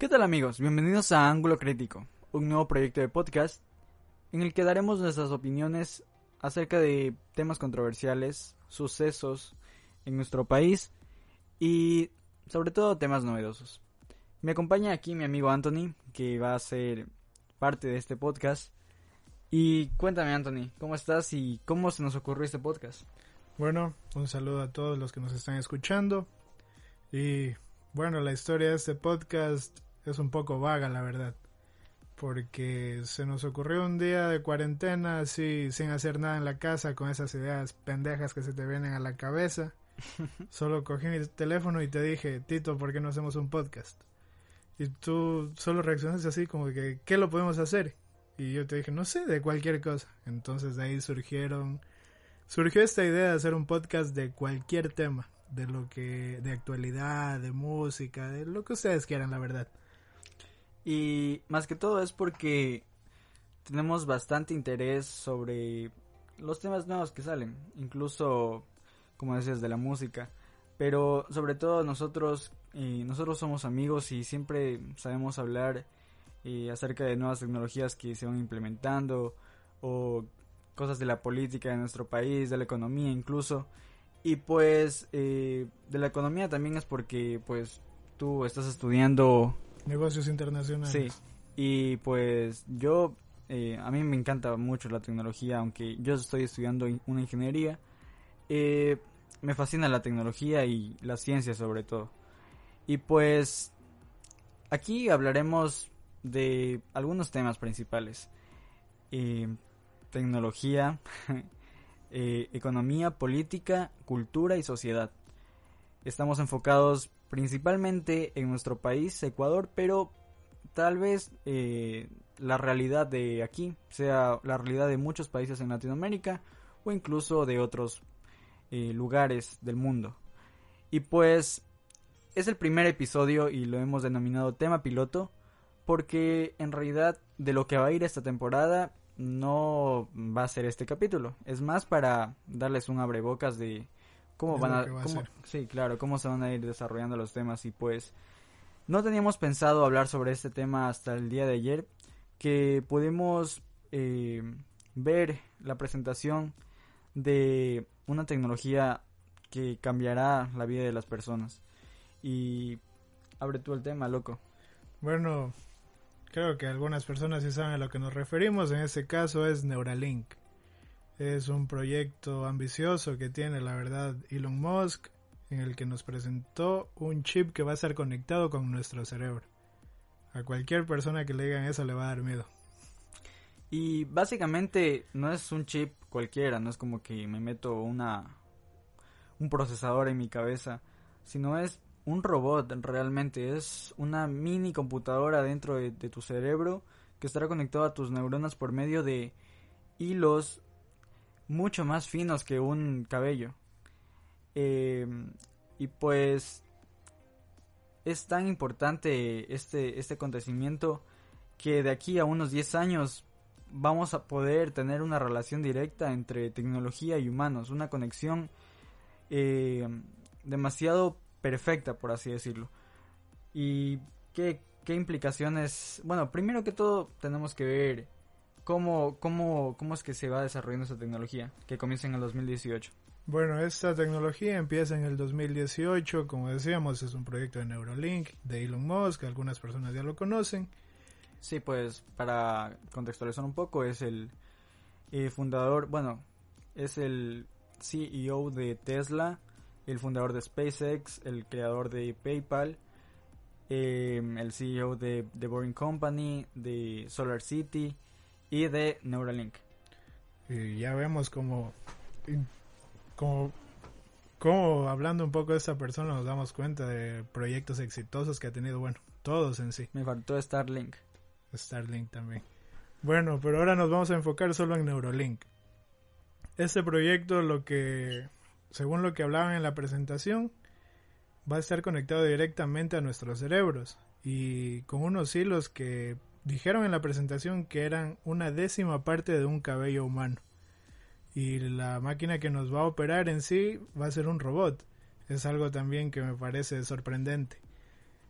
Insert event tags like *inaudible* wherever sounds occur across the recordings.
¿Qué tal amigos? Bienvenidos a Ángulo Crítico, un nuevo proyecto de podcast en el que daremos nuestras opiniones acerca de temas controversiales, sucesos en nuestro país y sobre todo temas novedosos. Me acompaña aquí mi amigo Anthony, que va a ser parte de este podcast. Y cuéntame Anthony, ¿cómo estás y cómo se nos ocurrió este podcast? Bueno, un saludo a todos los que nos están escuchando. Y bueno, la historia de este podcast es un poco vaga, la verdad. Porque se nos ocurrió un día de cuarentena, así, sin hacer nada en la casa, con esas ideas pendejas que se te vienen a la cabeza. *laughs* Solo cogí mi teléfono y te dije, Tito, ¿por qué no hacemos un podcast? Y tú solo reaccionaste así como que, ¿qué lo podemos hacer? Y yo te dije, no sé, de cualquier cosa. Entonces de ahí surgieron, surgió esta idea de hacer un podcast de cualquier tema, de lo que, de actualidad, de música, de lo que ustedes quieran, la verdad. Y más que todo es porque tenemos bastante interés sobre los temas nuevos que salen, incluso como decías de la música, pero sobre todo nosotros eh, nosotros somos amigos y siempre sabemos hablar eh, acerca de nuevas tecnologías que se van implementando o cosas de la política de nuestro país, de la economía incluso. Y pues eh, de la economía también es porque pues tú estás estudiando negocios internacionales. Sí. Y pues yo a mí me encanta mucho la tecnología, aunque yo estoy estudiando una ingeniería. me fascina la tecnología y la ciencia sobre todo. Y pues aquí hablaremos de algunos temas principales. Eh, tecnología, *laughs* eh, economía, política, cultura y sociedad. Estamos enfocados principalmente en nuestro país, Ecuador, pero tal vez eh, la realidad de aquí sea la realidad de muchos países en Latinoamérica o incluso de otros lugares del mundo. Y pues es el primer episodio y lo hemos denominado tema piloto porque en realidad de lo que va a ir esta temporada no va a ser este capítulo. Es más para darles un abrebocas de cómo van a, sí, claro, cómo se van a ir desarrollando los temas y pues no teníamos pensado hablar sobre este tema hasta el día de ayer que pudimos eh, ver la presentación de una tecnología que cambiará la vida de las personas. Y abre tú el tema, loco. Bueno, creo que algunas personas sí saben a lo que nos referimos. En este caso es Neuralink. Es un proyecto ambicioso que tiene, la verdad, Elon Musk, en el que nos presentó un chip que va a estar conectado con nuestro cerebro. A cualquier persona que le digan eso le va a dar miedo. Y básicamente no es un chip cualquiera, no es como que me meto una un procesador en mi cabeza, sino es un robot realmente, es una mini computadora dentro de, tu cerebro que estará conectado a tus neuronas por medio de hilos mucho más finos que un cabello. Em, y pues es tan importante este, este acontecimiento que de aquí a unos 10 años vamos a poder tener una relación directa entre tecnología y humanos, una conexión eh, demasiado perfecta, por así decirlo. ¿Y qué, qué implicaciones? Bueno, primero que todo tenemos que ver cómo, cómo, cómo es que se va desarrollando esta tecnología, que comienza en el 2018. Bueno, esta tecnología empieza en el 2018, como decíamos, es un proyecto de Neuralink, de Elon Musk, algunas personas ya lo conocen. Sí, pues para contextualizar un poco, es el eh, fundador, bueno, es el CEO de Tesla, el fundador de SpaceX, el creador de PayPal, em, el CEO de The Boring Company, de Solar City y de Neuralink. Y ya vemos como, como, como hablando un poco de esta persona nos damos cuenta de proyectos exitosos que ha tenido, bueno, todos en sí. Me faltó Starlink. Starlink también. Bueno, pero ahora nos vamos a enfocar solo en Neuralink. Este proyecto lo que según lo que hablaban en la presentación, va a estar conectado directamente a nuestros cerebros y con unos hilos que dijeron en la presentación que eran una décima parte de un cabello humano. Y la máquina que nos va a operar en sí va a ser un robot. Es algo también que me parece sorprendente.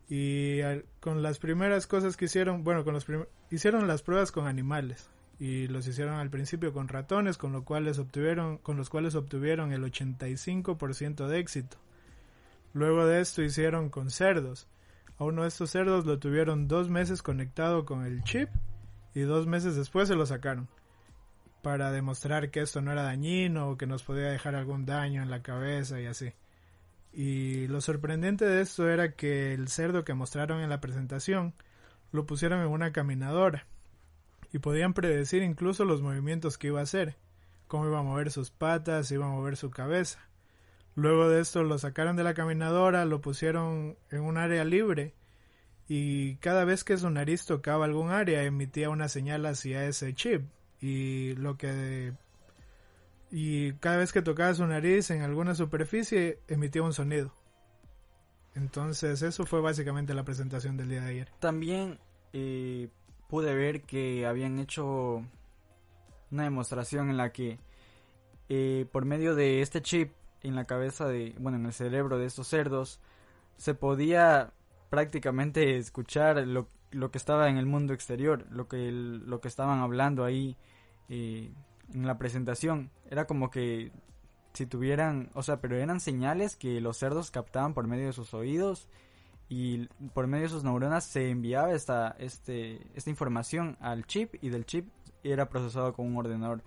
Y con las primeras cosas que hicieron, bueno, con los hicieron las pruebas con animales y los hicieron al principio con ratones, con, lo cuales obtuvieron, con los cuales obtuvieron el 85% de éxito. Luego de esto hicieron con cerdos. A uno de estos cerdos lo tuvieron dos meses conectado con el chip y dos meses después se lo sacaron para demostrar que esto no era dañino o que nos podía dejar algún daño en la cabeza y así. Y lo sorprendente de esto era que el cerdo que mostraron en la presentación lo pusieron en una caminadora y podían predecir incluso los movimientos que iba a hacer, cómo iba a mover sus patas, iba a mover su cabeza. Luego de esto lo sacaron de la caminadora, lo pusieron en un área libre y cada vez que su nariz tocaba algún área emitía una señal hacia ese chip y lo que y cada vez que tocaba su nariz en alguna superficie emitía un sonido. Entonces eso fue básicamente la presentación del día de ayer. También eh, pude ver que habían hecho una demostración en la que eh, por medio de este chip en la cabeza de, bueno, en el cerebro de estos cerdos, se podía prácticamente escuchar lo, lo que estaba en el mundo exterior, lo que, lo que estaban hablando ahí eh, en la presentación. Era como que si tuvieran, o sea, pero eran señales que los cerdos captaban por medio de sus oídos y por medio de sus neuronas se enviaba esta, este, esta información al chip y del chip era procesado con un ordenador.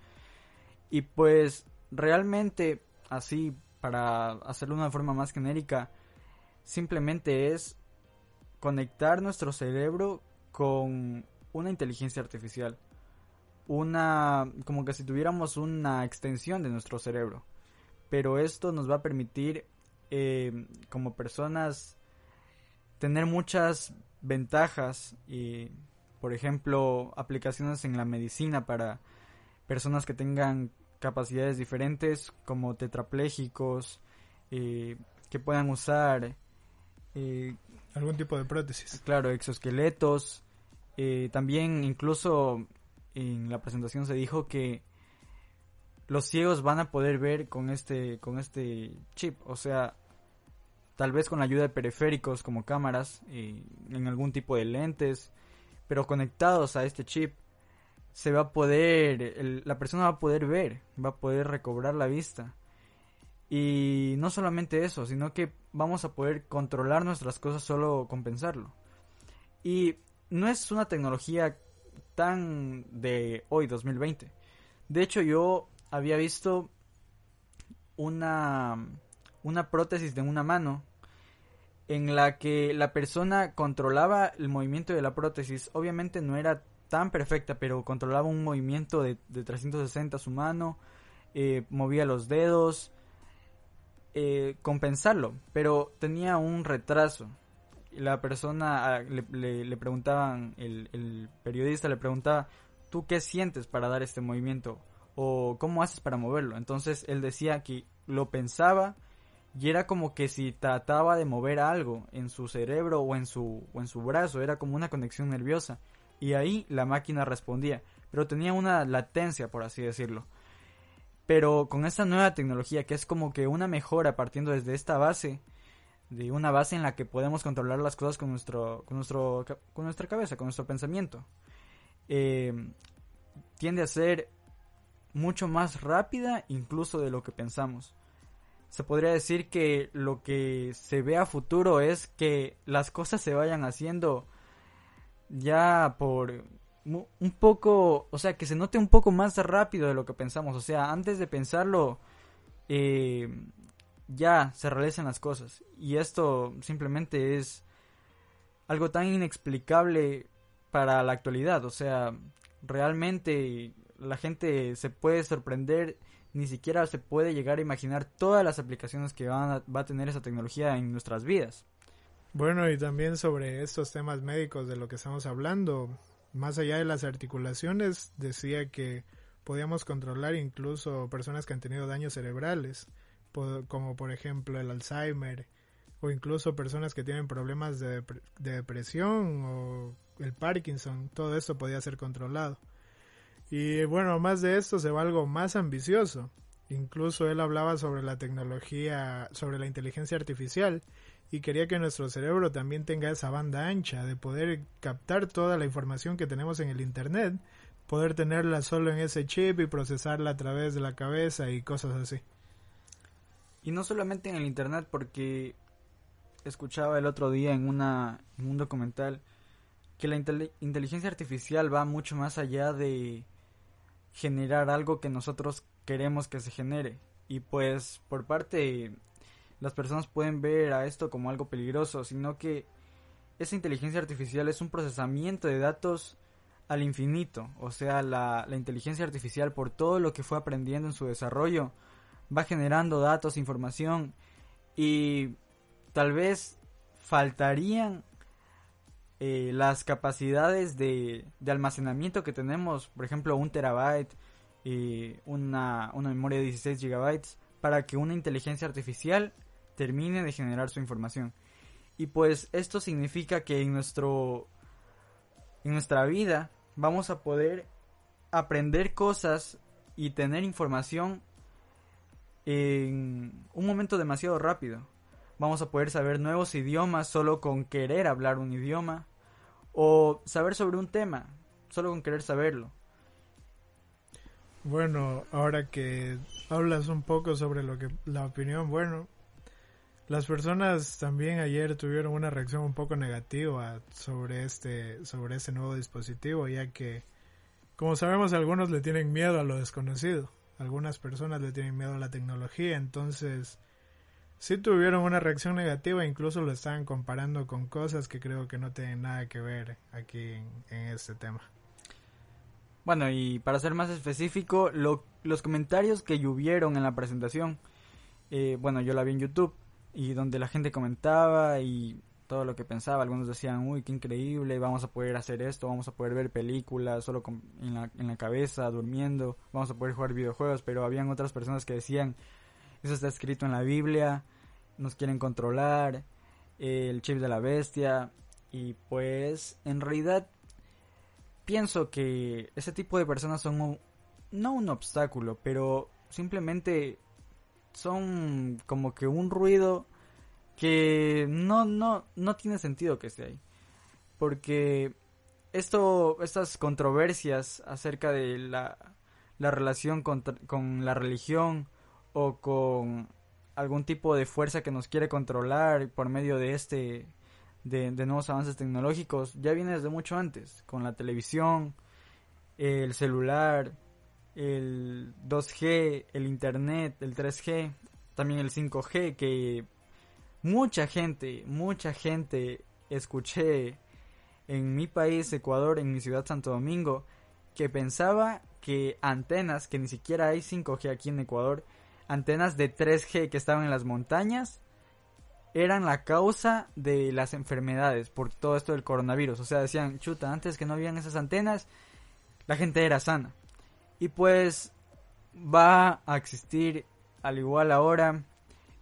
Y pues realmente así, para hacerlo de una forma más genérica, simplemente es conectar nuestro cerebro con una inteligencia artificial. Una, como que si tuviéramos una extensión de nuestro cerebro. Pero esto nos va a permitir, eh, como personas, tener muchas ventajas y por ejemplo aplicaciones en la medicina para personas que tengan capacidades diferentes como tetraplégicos eh, que puedan usar eh, algún tipo de prótesis. claro exoesqueletos. Eh, también incluso en la presentación se dijo que los ciegos van a poder ver con este con este chip o sea tal vez con la ayuda de periféricos como cámaras en algún tipo de lentes, pero conectados a este chip se va a poder, la persona va a poder ver, va a poder recobrar la vista. Y no solamente eso, sino que vamos a poder controlar nuestras cosas solo con pensarlo. Y no es una tecnología tan de hoy, 2020. De hecho, yo había visto una una prótesis de una mano en la que la persona controlaba el movimiento de la prótesis. Obviamente no era tan perfecta, pero controlaba un movimiento de, de 360 su mano, eh, movía los dedos, eh, compensarlo, pero tenía un retraso. La persona ah, le, preguntaban, el, el periodista le preguntaba, ¿tú qué sientes para dar este movimiento? ¿O cómo haces para moverlo? Entonces él decía que lo pensaba, y era como que si trataba de mover algo en su cerebro o en su, o en su brazo, era como una conexión nerviosa. Y ahí la máquina respondía, pero tenía una latencia, por así decirlo. Pero con esta nueva tecnología, que es como que una mejora partiendo desde esta base, de una base en la que podemos controlar las cosas con, nuestro, con, nuestro, con nuestra cabeza, con nuestro pensamiento, eh, tiende a ser mucho más rápida incluso de lo que pensamos se podría decir que lo que se ve a futuro es que las cosas se vayan haciendo ya por un poco, o sea, que se note un poco más rápido de lo que pensamos. O sea, antes de pensarlo, eh, ya se realizan las cosas. Y esto simplemente es algo tan inexplicable para la actualidad. O sea, realmente la gente se puede sorprender ni siquiera se puede llegar a imaginar todas las aplicaciones que van va a tener esa tecnología en nuestras vidas. Bueno, y también sobre estos temas médicos de lo que estamos hablando, más allá de las articulaciones, decía que podíamos controlar incluso personas que han tenido daños cerebrales, como por ejemplo el Alzheimer, o incluso personas que tienen problemas de, de depresión o el Parkinson, todo eso podía ser controlado. Y bueno, más de esto se va algo más ambicioso. Incluso él hablaba sobre la tecnología, sobre la inteligencia artificial y quería que nuestro cerebro también tenga esa banda ancha de poder captar toda la información que tenemos en el Internet, poder tenerla solo en ese chip y procesarla a través de la cabeza y cosas así. Y no solamente en el Internet, porque escuchaba el otro día en, una, un documental que la inteligencia artificial va mucho más allá de generar algo que nosotros queremos que se genere. Y pues por parte las personas pueden ver a esto como algo peligroso, sino que esa inteligencia artificial es un procesamiento de datos al infinito. O sea, la, la inteligencia artificial por todo lo que fue aprendiendo en su desarrollo va generando datos, información y tal vez faltarían eh, las capacidades de, de, almacenamiento que tenemos, por ejemplo, un terabyte y una, una memoria de 16 gigabytes, para que una inteligencia artificial termine de generar su información. Y pues esto significa que en nuestro en nuestra vida vamos a poder aprender cosas y tener información en un momento demasiado rápido. Vamos a poder saber nuevos idiomas solo con querer hablar un idioma o saber sobre un tema, solo con querer saberlo. Bueno, ahora que hablas un poco sobre lo que la opinión, bueno, las personas también ayer tuvieron una reacción un poco negativa sobre este sobre este nuevo dispositivo, ya que como sabemos algunos le tienen miedo a lo desconocido, algunas personas le tienen miedo a la tecnología, entonces sí tuvieron una reacción negativa, incluso lo estaban comparando con cosas que creo que no tienen nada que ver aquí en, este tema. Bueno, y para ser más específico, los comentarios que llovieron en la presentación, eh, bueno, yo la vi en YouTube, y donde la gente comentaba y todo lo que pensaba, algunos decían, uy, qué increíble, vamos a poder hacer esto, vamos a poder ver películas solo en, la, en la cabeza, durmiendo, vamos a poder jugar videojuegos, pero habían otras personas que decían, eso está escrito en la Biblia, nos quieren controlar, el chip de la bestia y pues en realidad pienso que ese tipo de personas son no un obstáculo, pero simplemente son como que un ruido que no no no tiene sentido que esté ahí. Porque esto estas controversias acerca de la la relación con, con la religión o con algún tipo de fuerza que nos quiere controlar por medio de este de, nuevos avances tecnológicos ya viene desde mucho antes con la televisión el celular el 2G el internet el 3G también el 5G que mucha gente mucha gente escuché en mi país Ecuador en mi ciudad Santo Domingo que pensaba que antenas que ni siquiera hay 5G aquí en Ecuador antenas de 3G que estaban en las montañas eran la causa de las enfermedades por todo esto del coronavirus. O sea, decían, chuta, antes que no habían esas antenas, la gente era sana. Y pues va a existir al igual ahora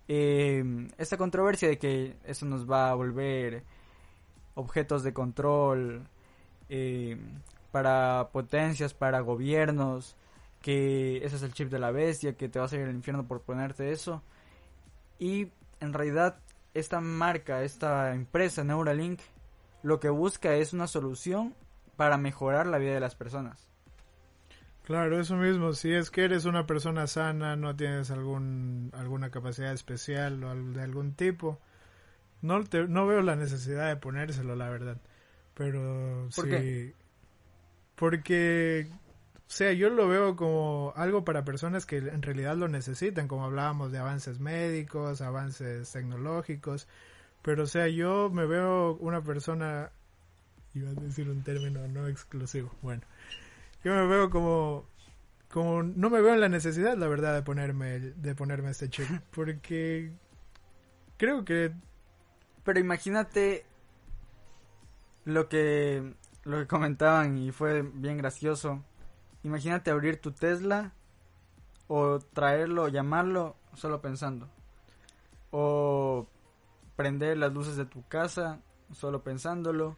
eh, esta controversia de que eso nos va a volver objetos de control eh, para potencias, para gobiernos, que ese es el chip de la bestia, que te vas a ir al infierno por ponerte eso. Y en realidad esta marca, esta empresa Neuralink, lo que busca es una solución para mejorar la vida de las personas. Claro, eso mismo, si es que eres una persona sana, no tienes algún, alguna capacidad especial o de algún tipo, no, no veo la necesidad de ponérselo, la verdad. Pero sí. Porque o sea, yo lo veo como algo para personas que en realidad lo necesitan, como hablábamos de avances médicos, avances tecnológicos, pero o sea, yo me veo una persona, iba a decir un término no exclusivo, bueno, yo me veo como, como, no me veo en la necesidad, la verdad, de ponerme, de ponerme este chip, porque creo que... Pero imagínate lo que, lo que comentaban y fue bien gracioso Imagínate abrir tu Tesla o traerlo, llamarlo solo pensando. O prender las luces de tu casa solo pensándolo.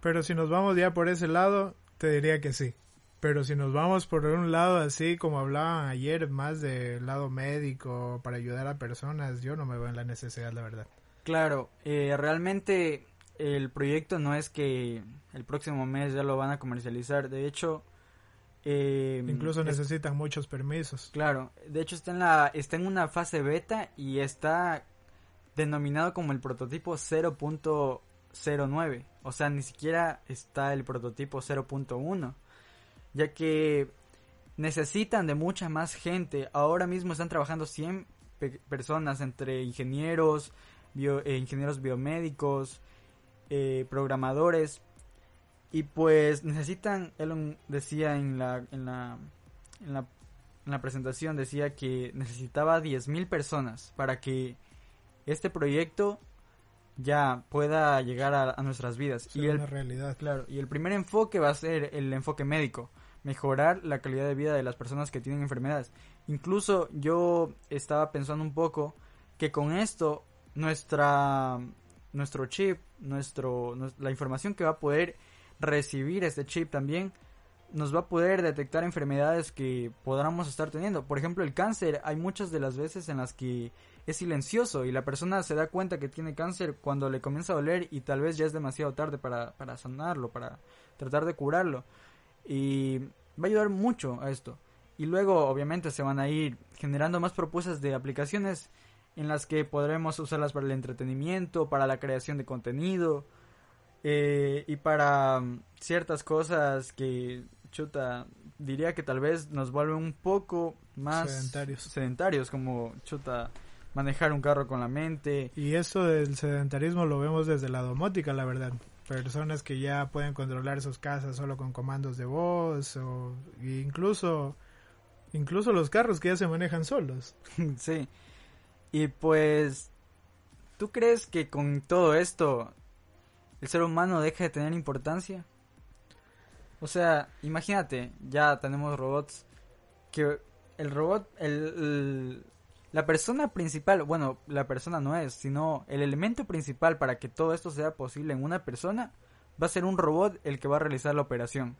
Pero si nos vamos ya por ese lado, te diría que sí. Pero si nos vamos por un lado así como hablaban ayer, más del lado médico para ayudar a personas, yo no me veo en la necesidad, la verdad. Claro, eh, realmente el proyecto no es que el próximo mes ya lo van a comercializar. De hecho, eh, incluso necesitan muchos permisos. Claro, de hecho está en la está en una fase beta y está denominado como el prototipo 0.09, o sea, ni siquiera está el prototipo 0.1, ya que necesitan de mucha más gente. Ahora mismo están trabajando 100 personas entre ingenieros, eh, ingenieros biomédicos, eh, programadores y pues necesitan, Elon decía en la, en la, en la, en la presentación, decía que necesitaba 10.000 personas para que este proyecto ya pueda llegar a, nuestras vidas. y el, realidad. Claro, y el primer enfoque va a ser el enfoque médico, mejorar la calidad de vida de las personas que tienen enfermedades. Incluso yo estaba pensando un poco que con esto nuestra nuestro chip, nuestro la información que va a poder recibir este chip también nos va a poder detectar enfermedades que podamos estar teniendo. Por ejemplo, el cáncer, hay muchas de las veces en las que es silencioso y la persona se da cuenta que tiene cáncer cuando le comienza a doler y tal vez ya es demasiado tarde para, para sanarlo, para tratar de curarlo. Y va a ayudar mucho a esto. Y luego, obviamente, se van a ir generando más propuestas de aplicaciones en las que podremos usarlas para el entretenimiento, para la creación de contenido eh, y para mm, ciertas cosas que, chuta, diría que tal vez nos vuelven un poco más sedentarios, sedentarios como, chuta, manejar un carro con la mente. Y eso del sedentarismo lo vemos desde la domótica, la verdad. Personas que ya pueden controlar sus casas solo con comandos de voz o incluso incluso los carros que ya se manejan solos. *laughs* sí. Y pues ¿tú crees que con todo esto el ser humano deja de tener importancia? O sea, imagínate, ya tenemos robots que el robot, el, la persona principal, bueno, la persona no es, sino el elemento principal para que todo esto sea posible en una persona va a ser un robot el que va a realizar la operación.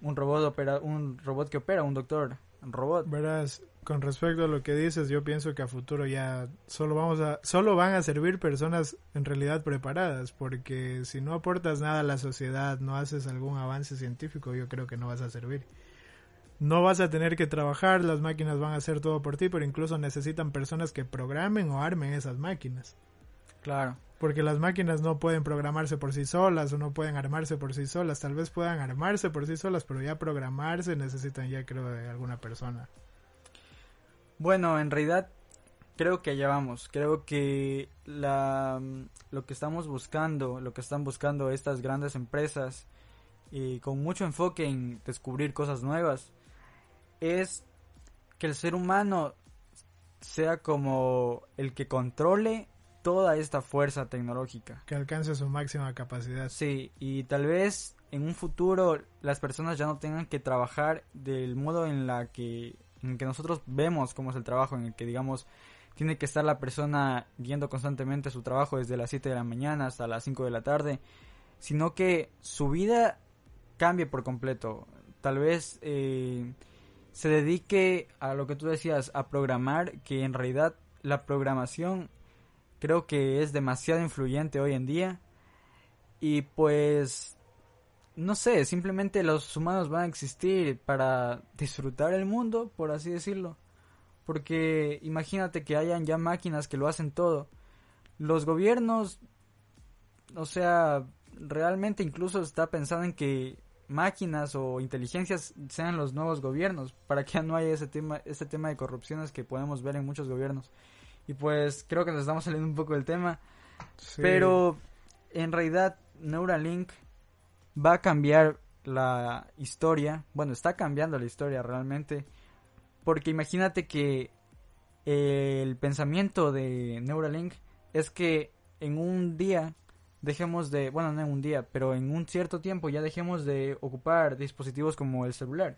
Un robot opera, un robot que opera, un doctor, un robot. Verás, con respecto a lo que dices, yo pienso que a futuro ya solo vamos a solo van a servir personas en realidad preparadas, porque si no aportas nada a la sociedad, no haces algún avance científico, yo creo que no vas a servir. No vas a tener que trabajar, las máquinas van a hacer todo por ti, pero incluso necesitan personas que programen o armen esas máquinas. Claro. Porque las máquinas no pueden programarse por sí solas o no pueden armarse por sí solas. Tal vez puedan armarse por sí solas, pero ya programarse necesitan ya creo de alguna persona. Bueno, en realidad creo que allá vamos. Creo que la, lo que estamos buscando, lo que están buscando estas grandes empresas, y con mucho enfoque en descubrir cosas nuevas, es que el ser humano sea como el que controle toda esta fuerza tecnológica. Que alcance su máxima capacidad. Sí, y tal vez en un futuro las personas ya no tengan que trabajar del modo en la que en que nosotros vemos cómo es el trabajo, en el que digamos tiene que estar la persona viendo constantemente su trabajo desde las 7 de la mañana hasta las 5 de la tarde, sino que su vida cambie por completo. Tal vez eh, se dedique a lo que tú decías, a programar, que en realidad la programación creo que es demasiado influyente hoy en día. Y pues no sé, simplemente los humanos van a existir para disfrutar el mundo, por así decirlo. Porque imagínate que hayan ya máquinas que lo hacen todo. Los gobiernos, o sea, realmente incluso está pensando en que máquinas o inteligencias sean los nuevos gobiernos para que no haya ese tema ese tema de corrupciones que podemos ver en muchos gobiernos y pues creo que nos estamos saliendo un poco del tema pero en realidad Neuralink va a cambiar la historia. Bueno, está cambiando la historia realmente. Porque imagínate que el pensamiento de Neuralink es que en un día dejemos de, bueno, no en un día, pero en un cierto tiempo ya dejemos de ocupar dispositivos como el celular.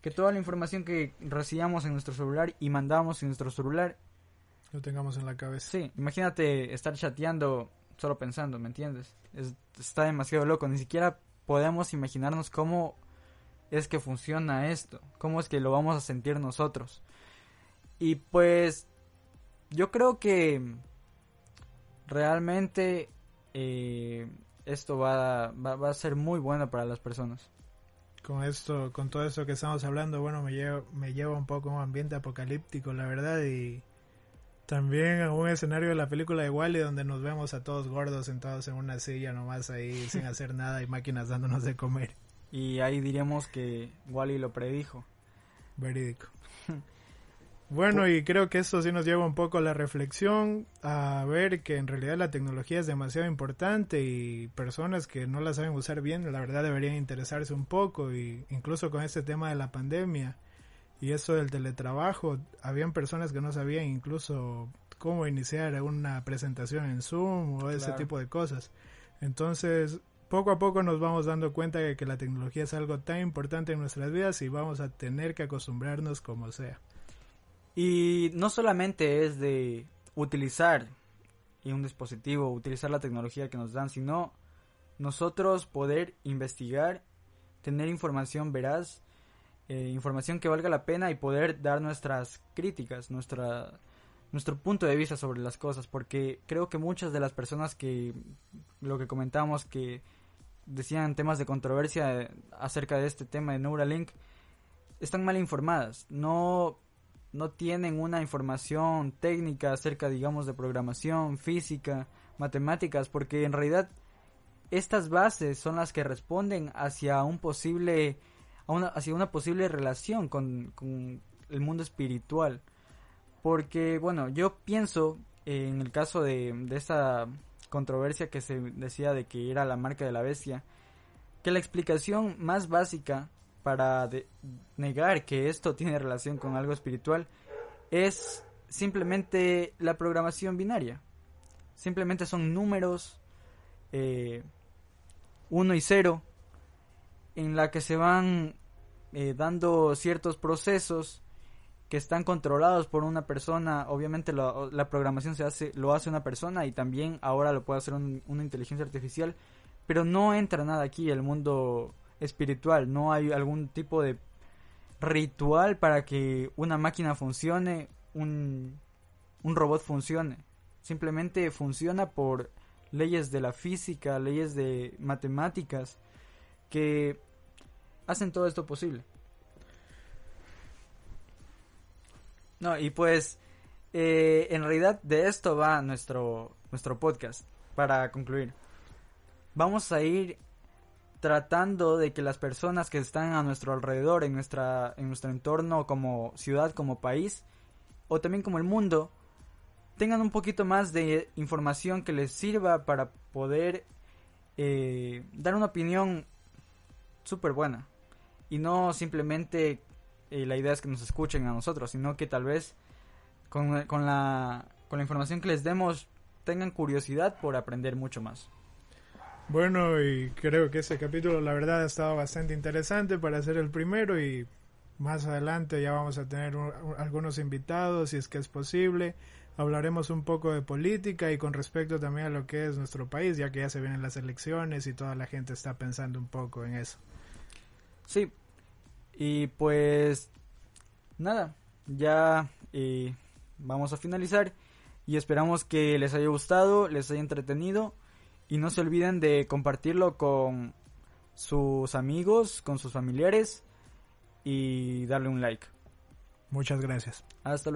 Que toda la información que recibamos en nuestro celular y mandamos en nuestro celular lo tengamos en la cabeza. Sí, imagínate estar chateando solo pensando, ¿me entiendes? está demasiado loco, ni siquiera podemos imaginarnos cómo es que funciona esto, cómo es que lo vamos a sentir nosotros. Y pues yo creo que realmente eh, esto va, va, va a ser muy bueno para las personas con esto, con todo esto que estamos hablando, bueno, me lleva, me lleva un poco a un ambiente apocalíptico, la verdad, y también a un escenario de la película de Wally donde nos vemos a todos gordos sentados en una silla nomás ahí *laughs* sin hacer nada y máquinas dándonos de comer. Y ahí diríamos que Wally lo predijo. Verídico. *laughs* Bueno, y creo que esto sí nos lleva un poco a la reflexión, a ver que en realidad la tecnología es demasiado importante y personas que no la saben usar bien, la verdad deberían interesarse un poco y incluso con este tema de la pandemia y eso del teletrabajo, habían personas que no sabían incluso cómo iniciar una presentación en Zoom o ese tipo de cosas. Entonces, poco a poco nos vamos dando cuenta de que la tecnología es algo tan importante en nuestras vidas y vamos a tener que acostumbrarnos como sea. Y no solamente es de utilizar un dispositivo, utilizar la tecnología que nos dan, sino nosotros poder investigar, tener información veraz, eh, información que valga la pena y poder dar nuestras críticas, nuestra, nuestro punto de vista sobre las cosas, porque creo que muchas de las personas que lo que comentamos que decían temas de controversia eh, acerca de este tema de Neuralink están mal informadas, no no tienen una información técnica acerca, digamos, de programación, física, matemáticas, porque en realidad estas bases son las que responden hacia un posible, hacia una posible relación con, con el mundo espiritual. Porque, bueno, yo pienso en el caso de, de esta controversia que se decía de que era la marca de la bestia, que la explicación más básica para negar que esto tiene relación con algo espiritual es simplemente la programación binaria. Simplemente son números 1 eh, y 0 en la que se van eh, dando ciertos procesos que están controlados por una persona. Obviamente la programación se hace, lo hace una persona y también ahora lo puede hacer una inteligencia artificial. Pero no entra nada aquí el mundo espiritual, no hay algún tipo de ritual para que una máquina funcione, un, un robot funcione. Simplemente funciona por leyes de la física, leyes de matemáticas que hacen todo esto posible. No, y pues eh, en realidad de esto va nuestro, nuestro podcast para concluir. Vamos a ir tratando de que las personas que están a nuestro alrededor, en, nuestra, en nuestro entorno como ciudad, como país, o también como el mundo, tengan un poquito más de información que les sirva para poder eh, dar una opinión súper buena. Y no simplemente eh, la idea es que nos escuchen a nosotros, sino que tal vez con, con, la, con la información que les demos tengan curiosidad por aprender mucho más. Bueno, y creo que ese capítulo la verdad ha estado bastante interesante para ser el primero y más adelante ya vamos a tener algunos invitados si es que es posible. Hablaremos un poco de política y con respecto también a lo que es nuestro país, ya que ya se vienen las elecciones y toda la gente está pensando un poco en eso. Sí, y pues nada, ya eh, vamos a finalizar y esperamos que les haya gustado, les haya entretenido y no se olviden de compartirlo con sus amigos, con sus familiares y darle un like. Muchas gracias. Hasta luego.